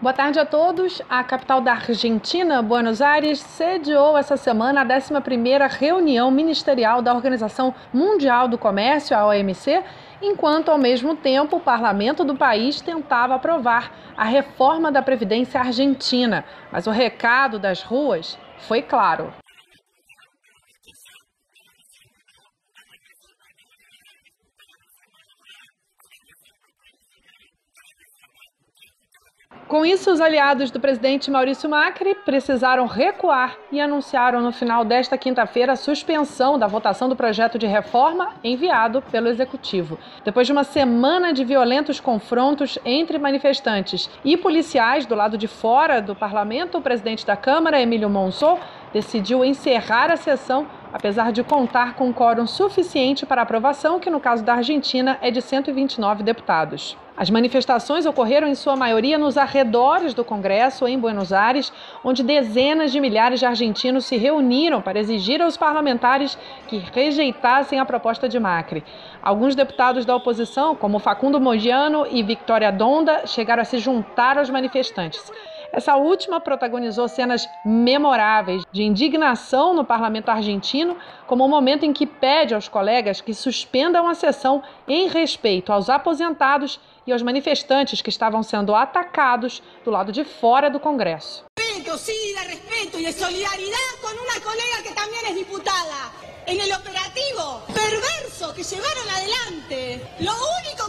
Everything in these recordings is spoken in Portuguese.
Boa tarde a todos. A capital da Argentina, Buenos Aires, sediou essa semana a 11ª reunião ministerial da Organização Mundial do Comércio, a OMC, enquanto ao mesmo tempo o parlamento do país tentava aprovar a reforma da previdência argentina. Mas o recado das ruas foi claro. Com isso, os aliados do presidente Maurício Macri precisaram recuar e anunciaram no final desta quinta-feira a suspensão da votação do projeto de reforma enviado pelo executivo. Depois de uma semana de violentos confrontos entre manifestantes e policiais do lado de fora do parlamento, o presidente da Câmara, Emílio Monzó, decidiu encerrar a sessão, apesar de contar com um quórum suficiente para aprovação, que no caso da Argentina é de 129 deputados. As manifestações ocorreram em sua maioria nos arredores do Congresso, em Buenos Aires, onde dezenas de milhares de argentinos se reuniram para exigir aos parlamentares que rejeitassem a proposta de Macri. Alguns deputados da oposição, como Facundo Mogiano e Victoria Donda, chegaram a se juntar aos manifestantes. Essa última protagonizou cenas memoráveis de indignação no parlamento argentino, como o momento em que pede aos colegas que suspendam a sessão em respeito aos aposentados e aos manifestantes que estavam sendo atacados do lado de fora do Congresso. Respeito, sí, de respeto y de solidaridad con una colega que también es diputada. En el operativo perverso que llevaron adelante, lo único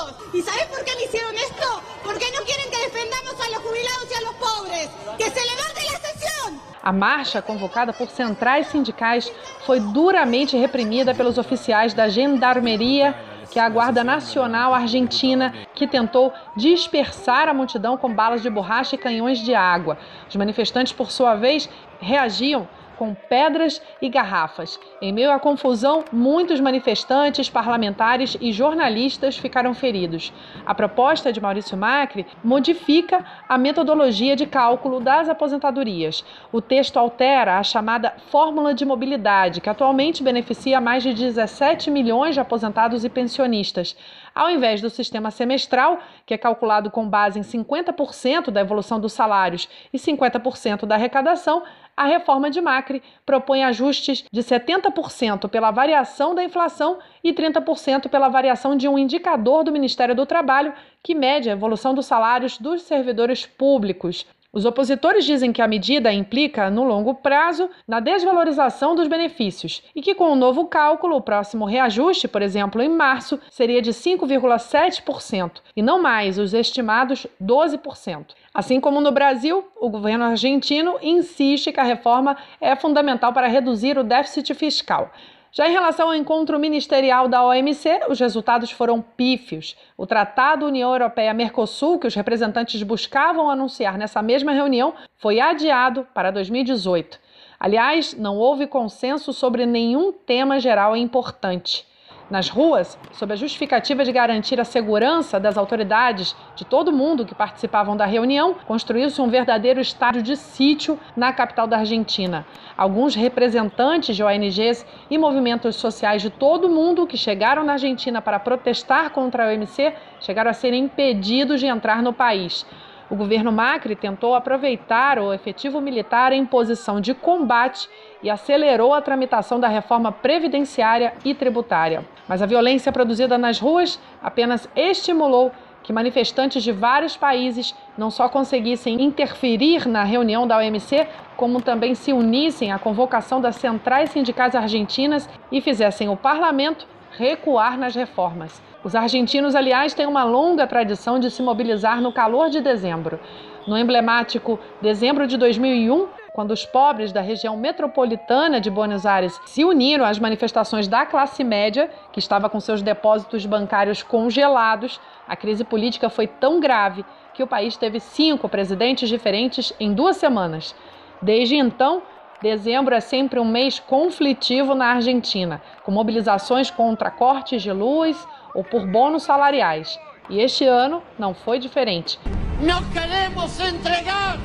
tuyos. ¿Y sabes por qué me hicieron esto? Porque no quieren que defendamos a los jubilados y a los pobres. ¡Que se levante la sesión! A marcha, convocada por centrais sindicais, foi duramente reprimida pelos oficiais da Gendarmeria, que é a Guarda Nacional Argentina, que tentou dispersar a multidão com balas de borracha e canhões de água. Os manifestantes, por sua vez, reagiam com pedras e garrafas. Em meio à confusão, muitos manifestantes, parlamentares e jornalistas ficaram feridos. A proposta de Maurício Macri modifica a metodologia de cálculo das aposentadorias. O texto altera a chamada fórmula de mobilidade, que atualmente beneficia mais de 17 milhões de aposentados e pensionistas. Ao invés do sistema semestral, que é calculado com base em 50% da evolução dos salários e 50% da arrecadação, a reforma de Macri propõe ajustes de 70% pela variação da inflação e 30% pela variação de um indicador do Ministério do Trabalho que mede a evolução dos salários dos servidores públicos. Os opositores dizem que a medida implica, no longo prazo, na desvalorização dos benefícios e que, com o novo cálculo, o próximo reajuste, por exemplo, em março, seria de 5,7% e não mais os estimados 12%. Assim como no Brasil, o governo argentino insiste que a reforma é fundamental para reduzir o déficit fiscal. Já em relação ao encontro ministerial da OMC, os resultados foram pífios. O Tratado União Europeia-Mercosul, que os representantes buscavam anunciar nessa mesma reunião, foi adiado para 2018. Aliás, não houve consenso sobre nenhum tema geral importante nas ruas, sob a justificativa de garantir a segurança das autoridades de todo mundo que participavam da reunião, construiu-se um verdadeiro estádio de sítio na capital da Argentina. Alguns representantes de ONGs e movimentos sociais de todo mundo que chegaram na Argentina para protestar contra a OMC chegaram a ser impedidos de entrar no país. O governo Macri tentou aproveitar o efetivo militar em posição de combate e acelerou a tramitação da reforma previdenciária e tributária. Mas a violência produzida nas ruas apenas estimulou que manifestantes de vários países não só conseguissem interferir na reunião da OMC, como também se unissem à convocação das centrais sindicais argentinas e fizessem o parlamento recuar nas reformas. Os argentinos, aliás, têm uma longa tradição de se mobilizar no calor de dezembro. No emblemático dezembro de 2001, quando os pobres da região metropolitana de Buenos Aires se uniram às manifestações da classe média, que estava com seus depósitos bancários congelados, a crise política foi tão grave que o país teve cinco presidentes diferentes em duas semanas. Desde então, Dezembro é sempre um mês conflitivo na Argentina, com mobilizações contra cortes de luz ou por bônus salariais. E este ano não foi diferente. Não queremos entregar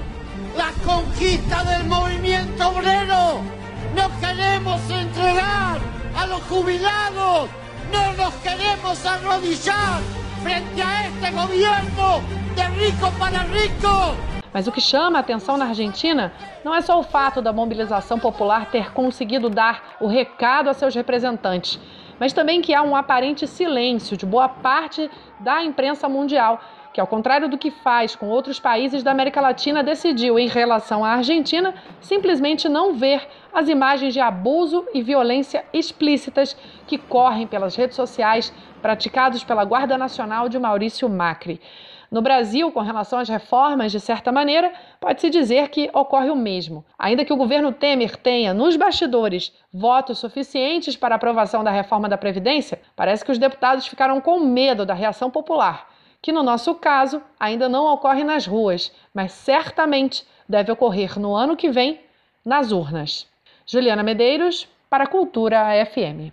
a conquista do movimento obrero. Não queremos entregar a los jubilados No nos queremos arrodillar frente a este gobierno de rico para rico. Mas o que chama a atenção na Argentina não é só o fato da mobilização popular ter conseguido dar o recado a seus representantes, mas também que há um aparente silêncio de boa parte da imprensa mundial, que, ao contrário do que faz com outros países da América Latina, decidiu, em relação à Argentina, simplesmente não ver as imagens de abuso e violência explícitas que correm pelas redes sociais praticados pela Guarda Nacional de Maurício Macri. No Brasil, com relação às reformas, de certa maneira, pode-se dizer que ocorre o mesmo. Ainda que o governo Temer tenha, nos bastidores, votos suficientes para aprovação da reforma da Previdência, parece que os deputados ficaram com medo da reação popular, que no nosso caso ainda não ocorre nas ruas, mas certamente deve ocorrer no ano que vem nas urnas. Juliana Medeiros, para a Cultura FM.